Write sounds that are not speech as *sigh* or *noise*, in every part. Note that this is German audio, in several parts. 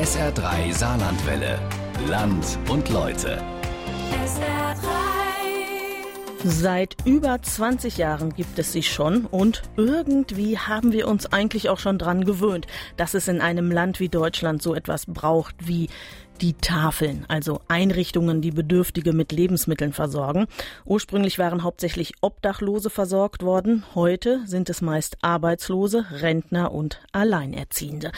SR3 Saarlandwelle. Land und Leute. Seit über 20 Jahren gibt es sie schon und irgendwie haben wir uns eigentlich auch schon dran gewöhnt, dass es in einem Land wie Deutschland so etwas braucht wie die Tafeln, also Einrichtungen, die Bedürftige mit Lebensmitteln versorgen. Ursprünglich waren hauptsächlich Obdachlose versorgt worden. Heute sind es meist Arbeitslose, Rentner und Alleinerziehende.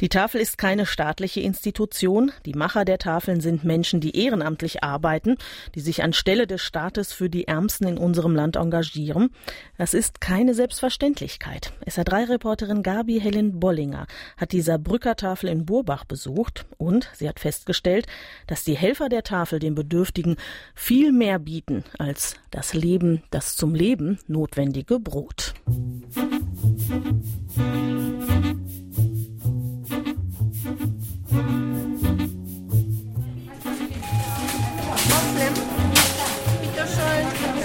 Die Tafel ist keine staatliche Institution. Die Macher der Tafeln sind Menschen, die ehrenamtlich arbeiten, die sich anstelle des Staates für die Ärmsten in unserem Land engagieren. Das ist keine Selbstverständlichkeit. SR3-Reporterin Gabi Helen Bollinger hat die Saarbrücker Tafel in Burbach besucht und sie hat fest festgestellt, dass die Helfer der Tafel den Bedürftigen viel mehr bieten als das Leben, das zum Leben notwendige Brot.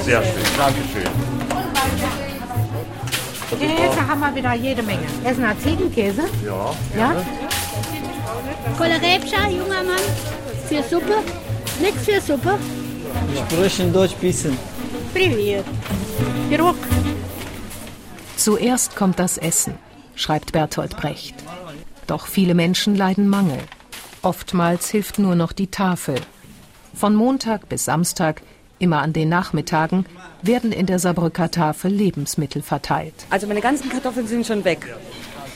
Sehr schön, Dankeschön. Käse haben wir wieder jede Menge. Essen wir Ziegenkäse? Ja. Ja? Kolerebscha, junger Mann, für Suppe. Nichts für Suppe. Wir sprechen Deutsch bisschen. Privet. Pirog. Zuerst kommt das Essen, schreibt Bertolt Brecht. Doch viele Menschen leiden Mangel. Oftmals hilft nur noch die Tafel. Von Montag bis Samstag, immer an den Nachmittagen, werden in der Saarbrücker Tafel Lebensmittel verteilt. Also meine ganzen Kartoffeln sind schon weg.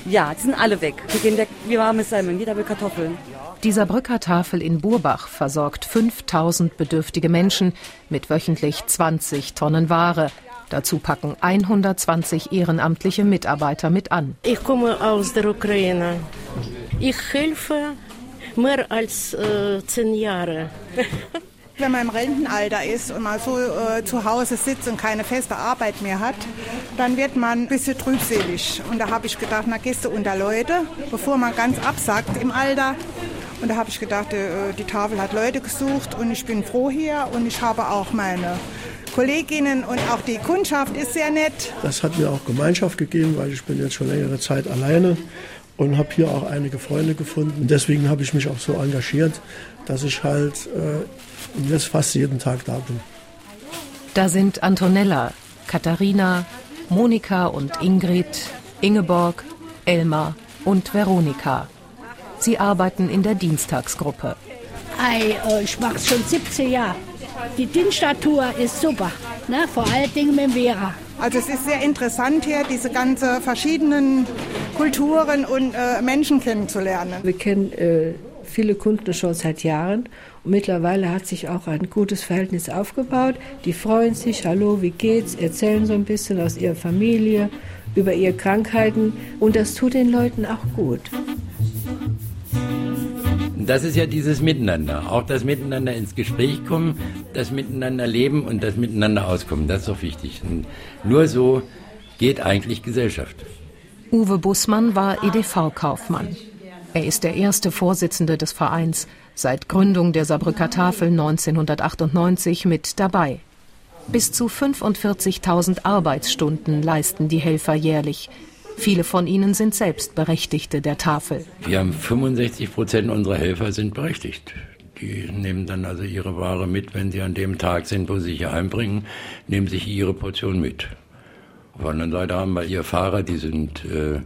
Ja, die sind alle weg. Wir gehen weg wie warme Semmeln. Jeder will Kartoffeln. Die Saarbrücker Tafel in Burbach versorgt 5000 bedürftige Menschen mit wöchentlich 20 Tonnen Ware. Dazu packen 120 ehrenamtliche Mitarbeiter mit an. Ich komme aus der Ukraine. Ich helfe mehr als äh, zehn Jahre. *laughs* Wenn man im Rentenalter ist und mal so äh, zu Hause sitzt und keine feste Arbeit mehr hat, dann wird man ein bisschen trübselig. Und da habe ich gedacht, na gehst du unter Leute, bevor man ganz absackt im Alter. Und da habe ich gedacht, äh, die Tafel hat Leute gesucht und ich bin froh hier und ich habe auch meine Kolleginnen und auch die Kundschaft ist sehr nett. Das hat mir auch Gemeinschaft gegeben, weil ich bin jetzt schon längere Zeit alleine und habe hier auch einige Freunde gefunden. Deswegen habe ich mich auch so engagiert, dass ich halt äh, jetzt fast jeden Tag da bin. Da sind Antonella, Katharina, Monika und Ingrid, Ingeborg, Elmar und Veronika. Sie arbeiten in der Dienstagsgruppe. Ei, äh, ich mache schon 17 Jahre. Die Dienststatur ist super, ne? vor allen Dingen mit Vera. Also es ist sehr interessant hier, diese ganzen verschiedenen Kulturen und äh, Menschen kennenzulernen. Wir kennen äh, viele Kunden schon seit Jahren und mittlerweile hat sich auch ein gutes Verhältnis aufgebaut. Die freuen sich, hallo, wie geht's, erzählen so ein bisschen aus ihrer Familie, über ihre Krankheiten und das tut den Leuten auch gut. Das ist ja dieses Miteinander. Auch das Miteinander ins Gespräch kommen, das Miteinander leben und das Miteinander auskommen. Das ist doch wichtig. Und nur so geht eigentlich Gesellschaft. Uwe Bussmann war EDV-Kaufmann. Er ist der erste Vorsitzende des Vereins, seit Gründung der Saarbrücker Tafel 1998 mit dabei. Bis zu 45.000 Arbeitsstunden leisten die Helfer jährlich. Viele von ihnen sind selbst Berechtigte der Tafel. Wir haben 65 Prozent unserer Helfer sind berechtigt. Die nehmen dann also ihre Ware mit, wenn sie an dem Tag sind, wo sie sich einbringen, nehmen sich ihre Portion mit. Auf der anderen Seite haben wir hier Fahrer, die sind, äh,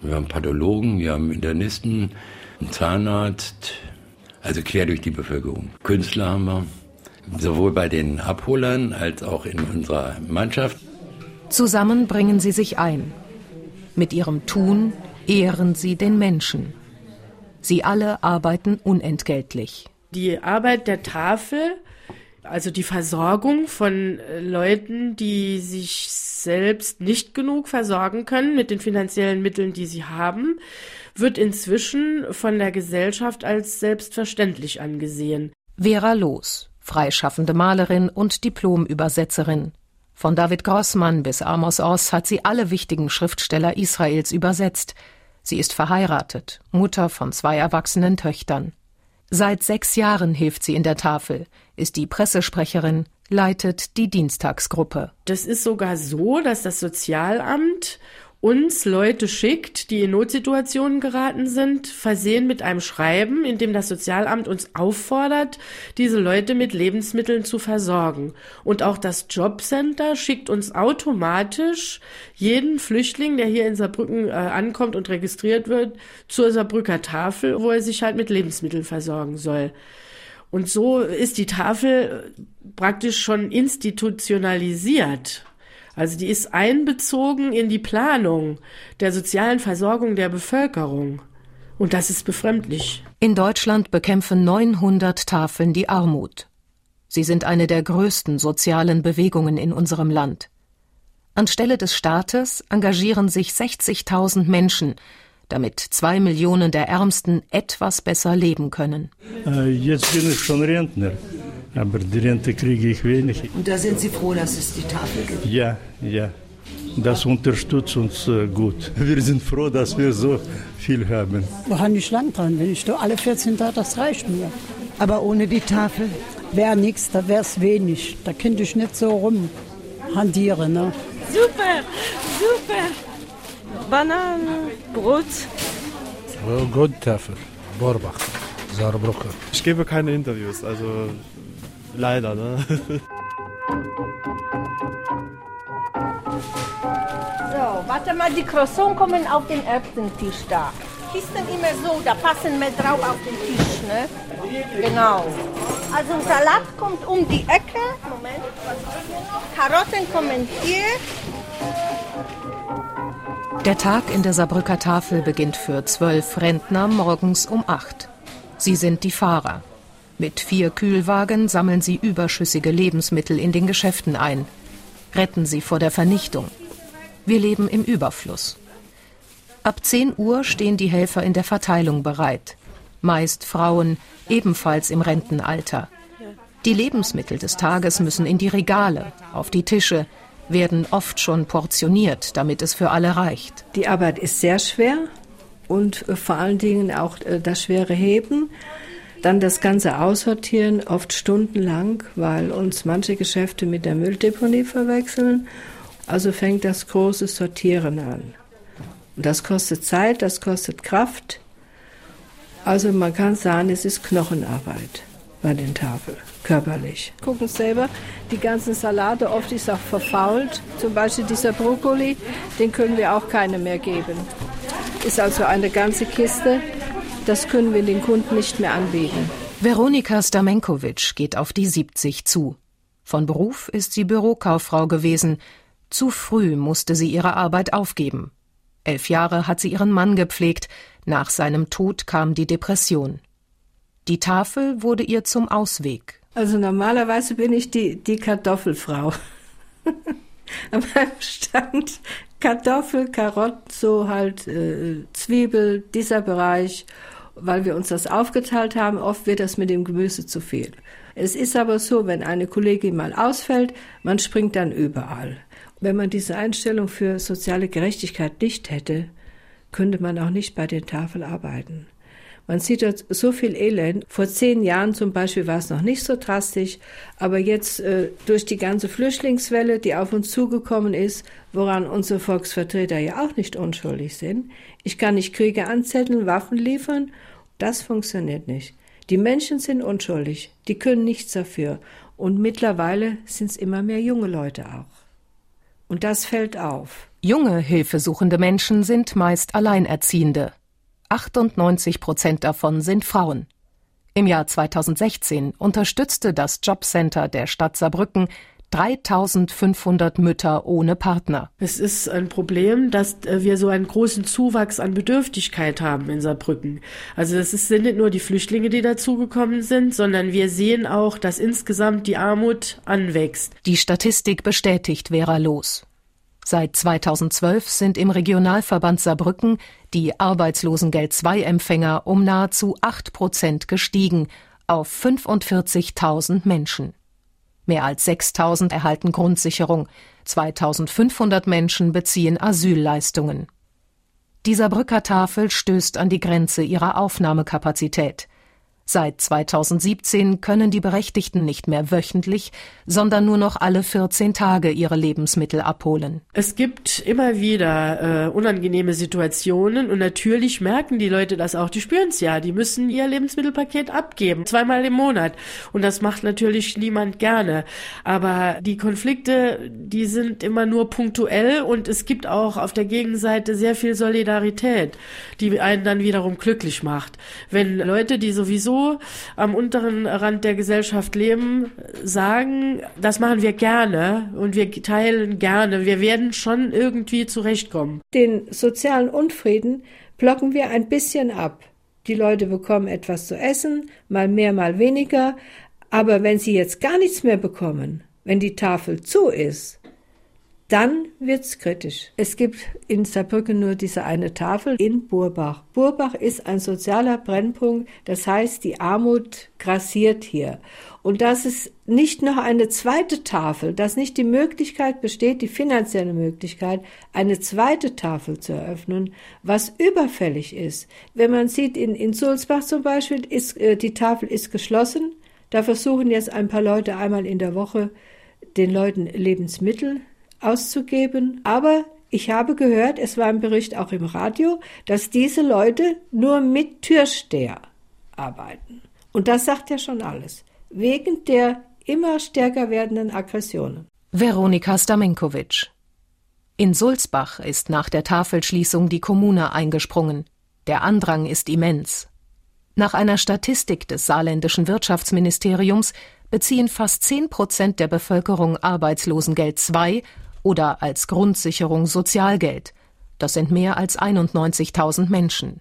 wir haben Pathologen, wir haben Internisten, einen Zahnarzt, also quer durch die Bevölkerung. Künstler haben wir, sowohl bei den Abholern als auch in unserer Mannschaft. Zusammen bringen sie sich ein. Mit ihrem Tun ehren sie den Menschen. Sie alle arbeiten unentgeltlich. Die Arbeit der Tafel, also die Versorgung von Leuten, die sich selbst nicht genug versorgen können mit den finanziellen Mitteln, die sie haben, wird inzwischen von der Gesellschaft als selbstverständlich angesehen. Vera Loos, freischaffende Malerin und Diplomübersetzerin. Von David Grossmann bis Amos Oz hat sie alle wichtigen Schriftsteller Israels übersetzt. Sie ist verheiratet, Mutter von zwei erwachsenen Töchtern. Seit sechs Jahren hilft sie in der Tafel, ist die Pressesprecherin, leitet die Dienstagsgruppe. Das ist sogar so, dass das Sozialamt uns Leute schickt, die in Notsituationen geraten sind, versehen mit einem Schreiben, in dem das Sozialamt uns auffordert, diese Leute mit Lebensmitteln zu versorgen. Und auch das Jobcenter schickt uns automatisch jeden Flüchtling, der hier in Saarbrücken äh, ankommt und registriert wird, zur Saarbrücker Tafel, wo er sich halt mit Lebensmitteln versorgen soll. Und so ist die Tafel praktisch schon institutionalisiert. Also die ist einbezogen in die Planung der sozialen Versorgung der Bevölkerung. Und das ist befremdlich. In Deutschland bekämpfen 900 Tafeln die Armut. Sie sind eine der größten sozialen Bewegungen in unserem Land. Anstelle des Staates engagieren sich 60.000 Menschen, damit zwei Millionen der Ärmsten etwas besser leben können. Äh, jetzt bin ich schon Rentner. Aber die Rente kriege ich wenig. Und da sind Sie froh, dass es die Tafel gibt? Ja, ja. Das unterstützt uns äh, gut. *laughs* Wir sind froh, dass wir so viel haben. Wir haben nicht lang dran. Wenn ich da alle 14 Tage, das reicht mir. Aber ohne die Tafel? Wäre nichts, da wäre es wenig. Da könnte ich nicht so rumhandieren. Ne? Super, super. Bananen, Brot. Oh, gut, Tafel. Borbach, Saarbrücken. Ich gebe keine Interviews, also Leider, ne? So, warte mal, die Croissants kommen auf den ersten Tisch da. Kisten immer so, da passen wir drauf auf den Tisch, ne? Genau. Also Salat kommt um die Ecke. Moment, was haben wir noch? Karotten kommen hier. Der Tag in der Saarbrücker Tafel beginnt für zwölf Rentner morgens um acht. Sie sind die Fahrer. Mit vier Kühlwagen sammeln sie überschüssige Lebensmittel in den Geschäften ein, retten sie vor der Vernichtung. Wir leben im Überfluss. Ab 10 Uhr stehen die Helfer in der Verteilung bereit. Meist Frauen, ebenfalls im Rentenalter. Die Lebensmittel des Tages müssen in die Regale, auf die Tische, werden oft schon portioniert, damit es für alle reicht. Die Arbeit ist sehr schwer und vor allen Dingen auch äh, das schwere Heben. Dann das Ganze aussortieren, oft stundenlang, weil uns manche Geschäfte mit der Mülldeponie verwechseln. Also fängt das große Sortieren an. Und das kostet Zeit, das kostet Kraft. Also man kann sagen, es ist Knochenarbeit bei den Tafeln, körperlich. Gucken selber, die ganzen Salate, oft ist auch verfault. Zum Beispiel dieser Brokkoli, den können wir auch keine mehr geben. Ist also eine ganze Kiste das können wir den Kunden nicht mehr anbieten. Veronika Stamenkovic geht auf die 70 zu. Von Beruf ist sie Bürokauffrau gewesen. Zu früh musste sie ihre Arbeit aufgeben. Elf Jahre hat sie ihren Mann gepflegt. Nach seinem Tod kam die Depression. Die Tafel wurde ihr zum Ausweg. Also normalerweise bin ich die, die Kartoffelfrau. *laughs* An meinem Stand Kartoffel, Karotten, so halt äh, Zwiebel, dieser Bereich weil wir uns das aufgeteilt haben. Oft wird das mit dem Gemüse zu viel. Es ist aber so, wenn eine Kollegin mal ausfällt, man springt dann überall. Wenn man diese Einstellung für soziale Gerechtigkeit nicht hätte, könnte man auch nicht bei den Tafeln arbeiten. Man sieht dort so viel Elend. Vor zehn Jahren zum Beispiel war es noch nicht so drastisch, aber jetzt äh, durch die ganze Flüchtlingswelle, die auf uns zugekommen ist, woran unsere Volksvertreter ja auch nicht unschuldig sind. Ich kann nicht Kriege anzetteln, Waffen liefern. Das funktioniert nicht. Die Menschen sind unschuldig, die können nichts dafür. Und mittlerweile sind es immer mehr junge Leute auch. Und das fällt auf. Junge hilfesuchende Menschen sind meist Alleinerziehende. 98 Prozent davon sind Frauen. Im Jahr 2016 unterstützte das Jobcenter der Stadt Saarbrücken 3500 Mütter ohne Partner. Es ist ein Problem, dass äh, wir so einen großen Zuwachs an Bedürftigkeit haben in Saarbrücken. Also es sind nicht nur die Flüchtlinge, die dazugekommen sind, sondern wir sehen auch, dass insgesamt die Armut anwächst. Die Statistik bestätigt Vera Los. Seit 2012 sind im Regionalverband Saarbrücken die Arbeitslosengeld II-Empfänger um nahezu 8 Prozent gestiegen auf 45.000 Menschen. Mehr als 6.000 erhalten Grundsicherung, 2.500 Menschen beziehen Asylleistungen. Die Saarbrücker Tafel stößt an die Grenze ihrer Aufnahmekapazität. Seit 2017 können die Berechtigten nicht mehr wöchentlich, sondern nur noch alle 14 Tage ihre Lebensmittel abholen. Es gibt immer wieder äh, unangenehme Situationen und natürlich merken die Leute das auch. Die spüren es ja. Die müssen ihr Lebensmittelpaket abgeben, zweimal im Monat. Und das macht natürlich niemand gerne. Aber die Konflikte, die sind immer nur punktuell und es gibt auch auf der Gegenseite sehr viel Solidarität, die einen dann wiederum glücklich macht. Wenn Leute, die sowieso am unteren Rand der Gesellschaft leben, sagen, das machen wir gerne und wir teilen gerne. Wir werden schon irgendwie zurechtkommen. Den sozialen Unfrieden blocken wir ein bisschen ab. Die Leute bekommen etwas zu essen, mal mehr, mal weniger. Aber wenn sie jetzt gar nichts mehr bekommen, wenn die Tafel zu ist, dann wird's kritisch. Es gibt in Saarbrücken nur diese eine Tafel in Burbach. Burbach ist ein sozialer Brennpunkt, das heißt, die Armut grassiert hier. Und dass es nicht noch eine zweite Tafel, dass nicht die Möglichkeit besteht, die finanzielle Möglichkeit, eine zweite Tafel zu eröffnen, was überfällig ist. Wenn man sieht, in, in Sulzbach zum Beispiel, ist, äh, die Tafel ist geschlossen. Da versuchen jetzt ein paar Leute einmal in der Woche den Leuten Lebensmittel auszugeben. Aber ich habe gehört, es war ein Bericht auch im Radio, dass diese Leute nur mit Türsteher arbeiten. Und das sagt ja schon alles. Wegen der immer stärker werdenden Aggressionen. Veronika Stamenkovic. In Sulzbach ist nach der Tafelschließung die Kommune eingesprungen. Der Andrang ist immens. Nach einer Statistik des saarländischen Wirtschaftsministeriums beziehen fast 10 Prozent der Bevölkerung Arbeitslosengeld II oder als Grundsicherung Sozialgeld. Das sind mehr als 91.000 Menschen.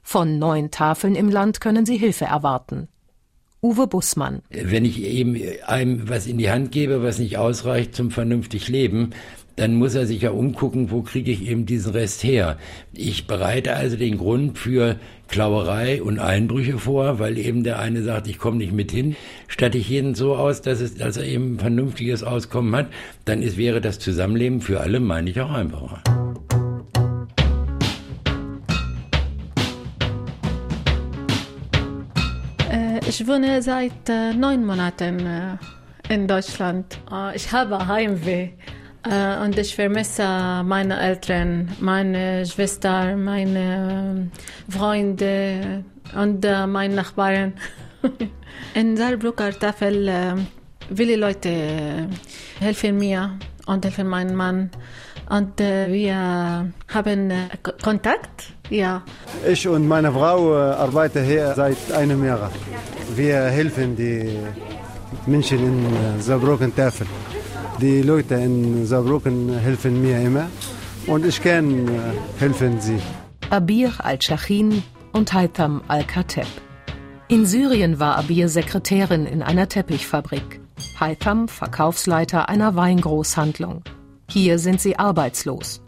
Von neun Tafeln im Land können sie Hilfe erwarten. Uwe Bussmann. Wenn ich eben einem was in die Hand gebe, was nicht ausreicht zum vernünftig Leben, dann muss er sich ja umgucken, wo kriege ich eben diesen Rest her. Ich bereite also den Grund für Klauerei und Einbrüche vor, weil eben der eine sagt, ich komme nicht mit hin. Statte ich jeden so aus, dass, es, dass er eben ein vernünftiges Auskommen hat, dann ist, wäre das Zusammenleben für alle, meine ich, auch einfacher. Äh, ich wohne seit äh, neun Monaten äh, in Deutschland. Äh, ich habe Heimweh. Äh, und ich vermisse meine Eltern, meine Schwester, meine Freunde und äh, meine Nachbarn. *laughs* In Saarbrücker Tafel äh, viele Leute helfen mir und helfen meinem Mann. Und wir haben Kontakt, ja. Ich und meine Frau arbeiten hier seit einem Jahr. Wir helfen die Menschen in Saarbrücken Tafel. Die Leute in Saarbrücken helfen mir immer und ich kann helfen sie. Abir al-Shachin und Haitham al-Kateb. In Syrien war Abir Sekretärin in einer Teppichfabrik. Haitham Verkaufsleiter einer Weingroßhandlung. Hier sind sie arbeitslos.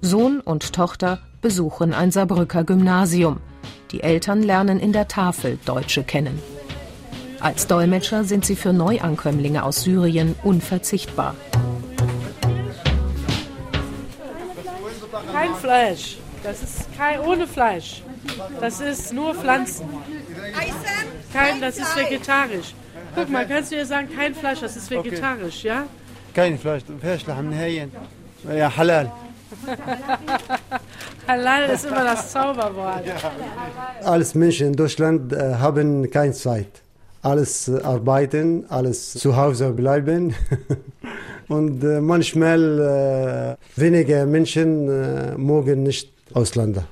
Sohn und Tochter besuchen ein Saarbrücker Gymnasium. Die Eltern lernen in der Tafel Deutsche kennen. Als Dolmetscher sind sie für Neuankömmlinge aus Syrien unverzichtbar. Kein Fleisch. Das ist kein, ohne Fleisch. Das ist nur Pflanzen. Kein, das ist vegetarisch. Guck mal, kannst du dir sagen, kein Fleisch, das ist vegetarisch, ja? Kein Fleisch, Fleisch haben Hähchen. Ja, halal. *laughs* halal ist immer das Zauberwort. Als Menschen in Deutschland äh, haben keine Zeit alles arbeiten, alles zu Hause bleiben. *laughs* Und äh, manchmal äh, wenige Menschen äh, mögen nicht Ausländer.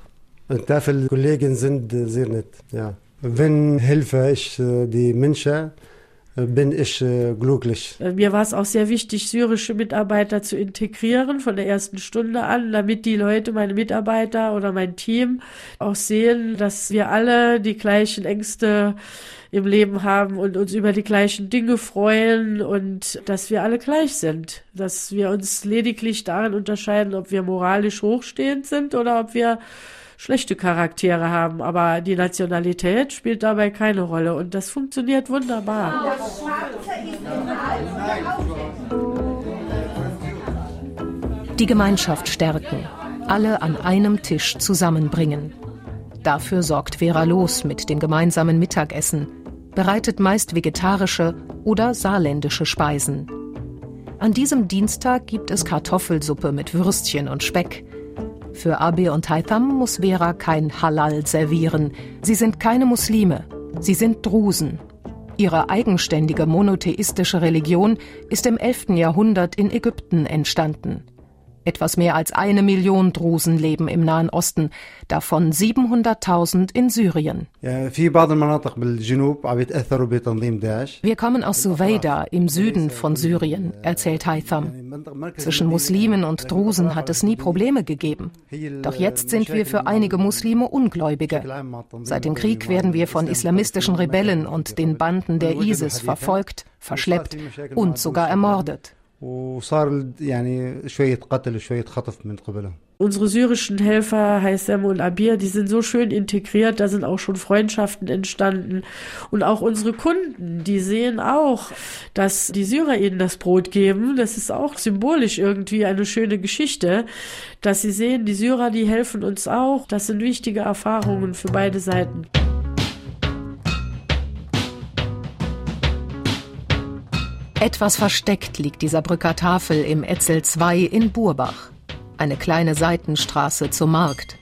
Und dafür Kollegen sind sehr nett. Ja. Wenn helfe ich die Menschen, bin ich glücklich. Mir war es auch sehr wichtig, syrische Mitarbeiter zu integrieren von der ersten Stunde an, damit die Leute, meine Mitarbeiter oder mein Team auch sehen, dass wir alle die gleichen Ängste im Leben haben und uns über die gleichen Dinge freuen und dass wir alle gleich sind. Dass wir uns lediglich darin unterscheiden, ob wir moralisch hochstehend sind oder ob wir schlechte Charaktere haben. Aber die Nationalität spielt dabei keine Rolle und das funktioniert wunderbar. Die Gemeinschaft stärken, alle an einem Tisch zusammenbringen. Dafür sorgt Vera Los mit dem gemeinsamen Mittagessen, bereitet meist vegetarische oder saarländische Speisen. An diesem Dienstag gibt es Kartoffelsuppe mit Würstchen und Speck. Für Abe und Haitham muss Vera kein Halal servieren. Sie sind keine Muslime. Sie sind Drusen. Ihre eigenständige monotheistische Religion ist im 11. Jahrhundert in Ägypten entstanden. Etwas mehr als eine Million Drusen leben im Nahen Osten, davon 700.000 in Syrien. Wir kommen aus Suweida im Süden von Syrien, erzählt Haitham. Zwischen Muslimen und Drusen hat es nie Probleme gegeben. Doch jetzt sind wir für einige Muslime Ungläubige. Seit dem Krieg werden wir von islamistischen Rebellen und den Banden der ISIS verfolgt, verschleppt und sogar ermordet. Unsere syrischen Helfer, Haysem und Abir, die sind so schön integriert, da sind auch schon Freundschaften entstanden. Und auch unsere Kunden, die sehen auch, dass die Syrer ihnen das Brot geben. Das ist auch symbolisch irgendwie eine schöne Geschichte, dass sie sehen, die Syrer, die helfen uns auch. Das sind wichtige Erfahrungen für beide Seiten. Etwas versteckt liegt dieser Brücker Tafel im Etzel 2 in Burbach, eine kleine Seitenstraße zum Markt.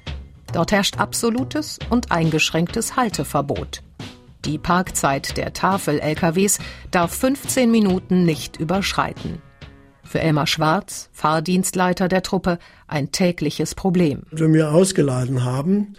Dort herrscht absolutes und eingeschränktes Halteverbot. Die Parkzeit der Tafel-LKWs darf 15 Minuten nicht überschreiten. Für Elmar Schwarz, Fahrdienstleiter der Truppe, ein tägliches Problem. Wenn wir ausgeladen haben,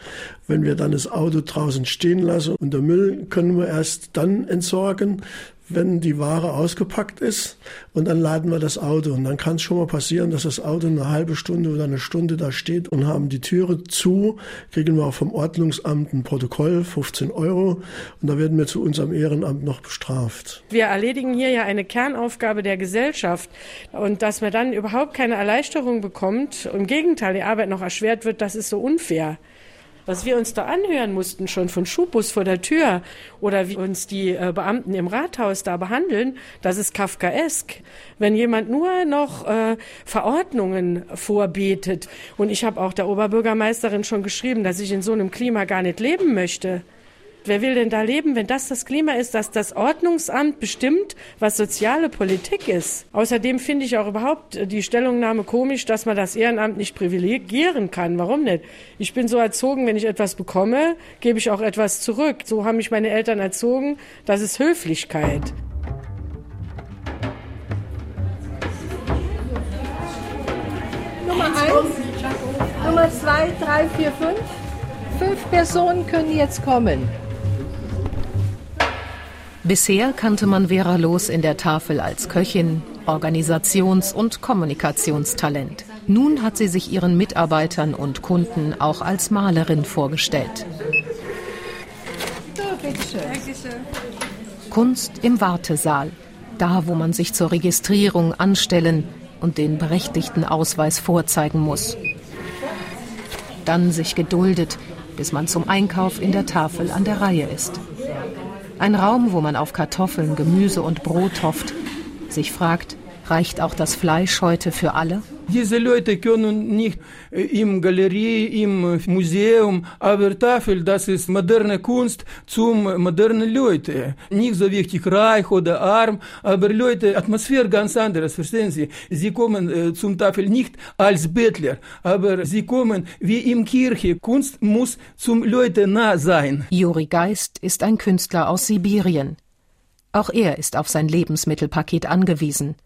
wenn wir dann das Auto draußen stehen lassen und der Müll können wir erst dann entsorgen, wenn die Ware ausgepackt ist und dann laden wir das Auto. Und dann kann es schon mal passieren, dass das Auto eine halbe Stunde oder eine Stunde da steht und haben die Türe zu, kriegen wir auch vom Ordnungsamt ein Protokoll, 15 Euro und da werden wir zu unserem Ehrenamt noch bestraft. Wir erledigen hier ja eine Kernaufgabe der Gesellschaft und dass man dann überhaupt keine Erleichterung bekommt, im Gegenteil, die Arbeit noch erschwert wird, das ist so unfair. Was wir uns da anhören mussten, schon von Schubus vor der Tür oder wie uns die äh, Beamten im Rathaus da behandeln, das ist kafkaesk. Wenn jemand nur noch äh, Verordnungen vorbetet. Und ich habe auch der Oberbürgermeisterin schon geschrieben, dass ich in so einem Klima gar nicht leben möchte. Wer will denn da leben, wenn das das Klima ist, dass das Ordnungsamt bestimmt, was soziale Politik ist? Außerdem finde ich auch überhaupt die Stellungnahme komisch, dass man das Ehrenamt nicht privilegieren kann. Warum nicht? Ich bin so erzogen, wenn ich etwas bekomme, gebe ich auch etwas zurück. So haben mich meine Eltern erzogen. Das ist Höflichkeit. Nummer eins, Nummer zwei, drei, vier, fünf. Fünf Personen können jetzt kommen. Bisher kannte man Vera Los in der Tafel als Köchin, Organisations- und Kommunikationstalent. Nun hat sie sich ihren Mitarbeitern und Kunden auch als Malerin vorgestellt. Kunst im Wartesaal, da wo man sich zur Registrierung anstellen und den berechtigten Ausweis vorzeigen muss. Dann sich geduldet, bis man zum Einkauf in der Tafel an der Reihe ist. Ein Raum, wo man auf Kartoffeln, Gemüse und Brot hofft, sich fragt, reicht auch das Fleisch heute für alle? Diese Leute können nicht im Galerie, im Museum, aber Tafel, das ist moderne Kunst zum modernen Leute. Nicht so wichtig reich oder arm, aber Leute, Atmosphäre ganz anderes, verstehen Sie? Sie kommen äh, zum Tafel nicht als Bettler, aber sie kommen wie im Kirche. Kunst muss zum Leute nah sein. Juri Geist ist ein Künstler aus Sibirien. Auch er ist auf sein Lebensmittelpaket angewiesen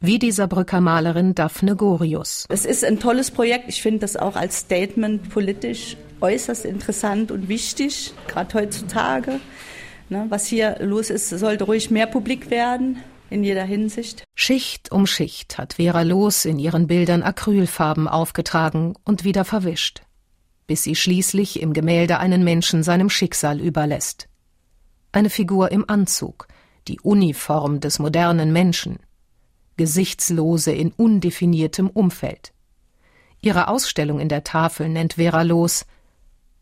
wie die Saarbrücker Malerin Daphne Gorius. Es ist ein tolles Projekt. Ich finde das auch als Statement politisch äußerst interessant und wichtig, gerade heutzutage. Ne, was hier los ist, sollte ruhig mehr publik werden in jeder Hinsicht. Schicht um Schicht hat Vera Los in ihren Bildern Acrylfarben aufgetragen und wieder verwischt, bis sie schließlich im Gemälde einen Menschen seinem Schicksal überlässt. Eine Figur im Anzug, die Uniform des modernen Menschen. Gesichtslose in undefiniertem Umfeld. Ihre Ausstellung in der Tafel nennt Vera Los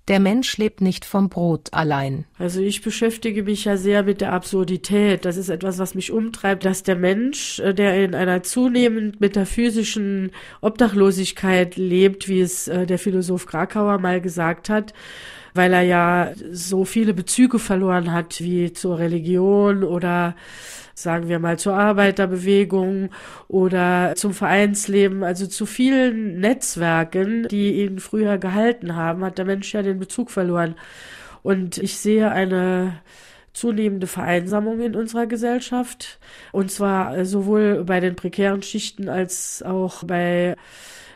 Der Mensch lebt nicht vom Brot allein. Also ich beschäftige mich ja sehr mit der Absurdität. Das ist etwas, was mich umtreibt, dass der Mensch, äh, der in einer zunehmend metaphysischen Obdachlosigkeit lebt, wie es äh, der Philosoph Krakauer mal gesagt hat, weil er ja so viele Bezüge verloren hat, wie zur Religion oder sagen wir mal zur Arbeiterbewegung oder zum Vereinsleben, also zu vielen Netzwerken, die ihn früher gehalten haben, hat der Mensch ja den Bezug verloren. Und ich sehe eine zunehmende Vereinsamung in unserer Gesellschaft. Und zwar sowohl bei den prekären Schichten als auch bei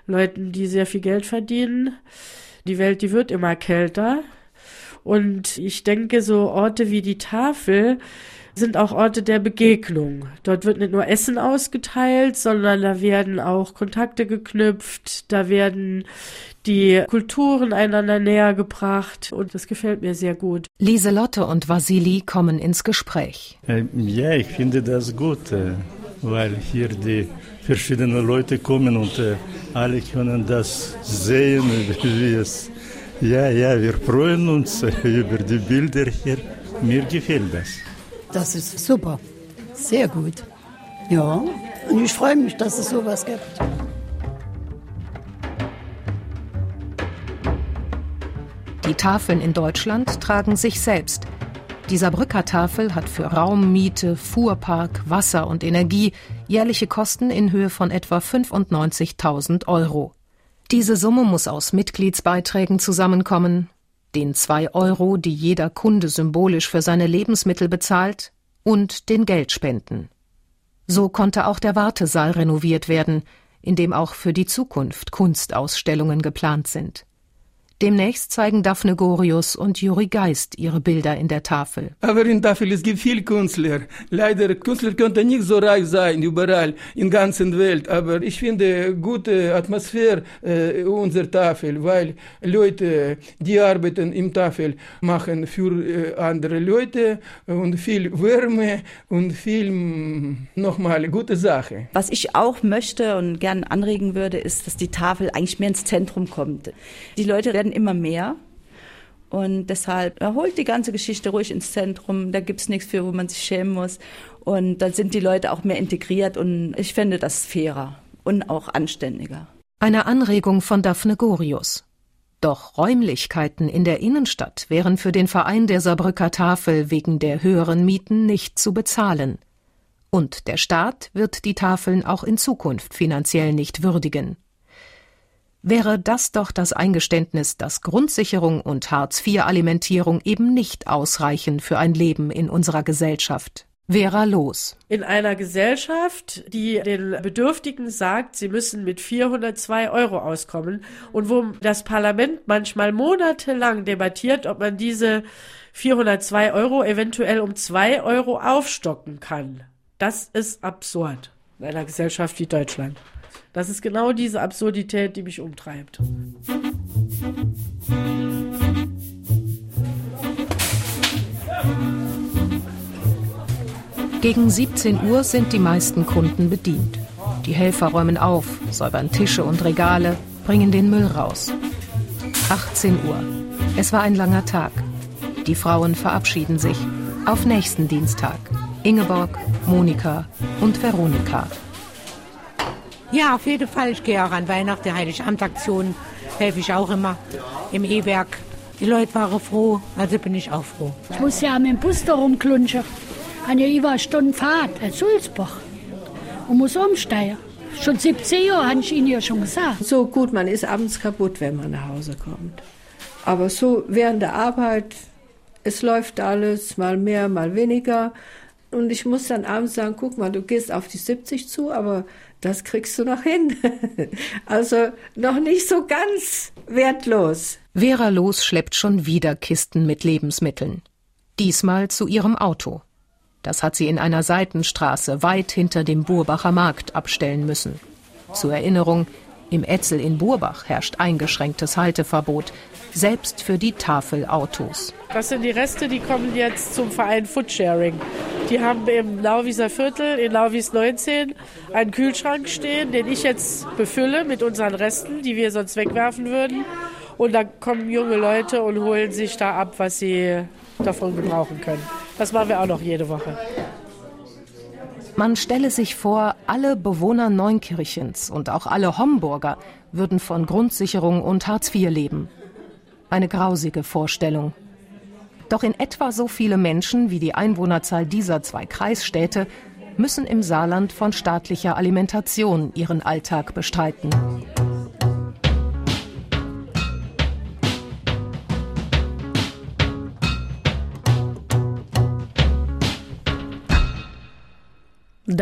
Leuten, die sehr viel Geld verdienen. Die Welt, die wird immer kälter. Und ich denke, so Orte wie die Tafel sind auch Orte der Begegnung. Dort wird nicht nur Essen ausgeteilt, sondern da werden auch Kontakte geknüpft, da werden die Kulturen einander näher gebracht und das gefällt mir sehr gut. Lieselotte und Vasili kommen ins Gespräch. Äh, ja, ich finde das gut, äh, weil hier die verschiedenen Leute kommen und äh, alle können das sehen, *laughs* wie es. Ja, ja, wir freuen uns über die Bilder hier. Mir gefällt das. Das ist super, sehr gut. Ja, und ich freue mich, dass es sowas gibt. Die Tafeln in Deutschland tragen sich selbst. Die Saarbrücker Tafel hat für Raum, Miete, Fuhrpark, Wasser und Energie jährliche Kosten in Höhe von etwa 95.000 Euro. Diese Summe muss aus Mitgliedsbeiträgen zusammenkommen, den zwei Euro, die jeder Kunde symbolisch für seine Lebensmittel bezahlt, und den Geldspenden. So konnte auch der Wartesaal renoviert werden, in dem auch für die Zukunft Kunstausstellungen geplant sind. Demnächst zeigen Daphne Gorius und Juri Geist ihre Bilder in der Tafel. Aber in Tafel es gibt viele Künstler. Leider Künstler könnten nicht so reich sein überall in der ganzen Welt. Aber ich finde gute Atmosphäre äh, unserer Tafel, weil Leute, die arbeiten im Tafel, machen für äh, andere Leute und viel Wärme und viel nochmal gute Sache. Was ich auch möchte und gern anregen würde, ist, dass die Tafel eigentlich mehr ins Zentrum kommt. Die Leute werden immer mehr. Und deshalb holt die ganze Geschichte ruhig ins Zentrum. Da gibt es nichts für, wo man sich schämen muss. Und dann sind die Leute auch mehr integriert. Und ich finde das fairer und auch anständiger. Eine Anregung von Daphne Gorius. Doch Räumlichkeiten in der Innenstadt wären für den Verein der Saarbrücker Tafel wegen der höheren Mieten nicht zu bezahlen. Und der Staat wird die Tafeln auch in Zukunft finanziell nicht würdigen wäre das doch das Eingeständnis, dass Grundsicherung und Hartz-IV-Alimentierung eben nicht ausreichen für ein Leben in unserer Gesellschaft. Vera Los. In einer Gesellschaft, die den Bedürftigen sagt, sie müssen mit 402 Euro auskommen und wo das Parlament manchmal monatelang debattiert, ob man diese 402 Euro eventuell um 2 Euro aufstocken kann. Das ist absurd in einer Gesellschaft wie Deutschland. Das ist genau diese Absurdität, die mich umtreibt. Gegen 17 Uhr sind die meisten Kunden bedient. Die Helfer räumen auf, säubern Tische und Regale, bringen den Müll raus. 18 Uhr. Es war ein langer Tag. Die Frauen verabschieden sich. Auf nächsten Dienstag. Ingeborg, Monika und Veronika. Ja, auf jeden Fall. Ich gehe auch an Weihnachten, Heiligabendaktionen, helfe ich auch immer im E-Werk. Die Leute waren froh, also bin ich auch froh. Ich muss ja mit dem Bus da rumklunschen. Eine über Stunden Fahrt in Sulzbach und muss umsteigen. Schon 17 Jahre, habe ich Ihnen ja schon gesagt. So gut, man ist abends kaputt, wenn man nach Hause kommt. Aber so während der Arbeit, es läuft alles, mal mehr, mal weniger. Und ich muss dann abends sagen, guck mal, du gehst auf die 70 zu, aber das kriegst du noch hin. *laughs* also noch nicht so ganz wertlos. Vera Los schleppt schon wieder Kisten mit Lebensmitteln. Diesmal zu ihrem Auto. Das hat sie in einer Seitenstraße weit hinter dem Burbacher Markt abstellen müssen. Zur Erinnerung, im Etzel in Burbach herrscht eingeschränktes Halteverbot, selbst für die Tafelautos. Das sind die Reste, die kommen jetzt zum Verein Foodsharing. Die haben im Lauwieser Viertel in Lauwies 19 einen Kühlschrank stehen, den ich jetzt befülle mit unseren Resten, die wir sonst wegwerfen würden. Und da kommen junge Leute und holen sich da ab, was sie davon gebrauchen können. Das machen wir auch noch jede Woche. Man stelle sich vor, alle Bewohner Neunkirchens und auch alle Homburger würden von Grundsicherung und Hartz IV leben. Eine grausige Vorstellung. Doch in etwa so viele Menschen wie die Einwohnerzahl dieser zwei Kreisstädte müssen im Saarland von staatlicher Alimentation ihren Alltag bestreiten.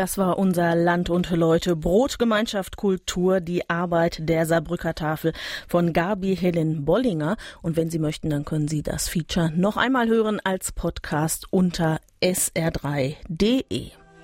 Das war unser Land und Leute Brotgemeinschaft Kultur, die Arbeit der Saarbrücker Tafel von Gabi Helen Bollinger. Und wenn Sie möchten, dann können Sie das Feature noch einmal hören als Podcast unter sr3.de.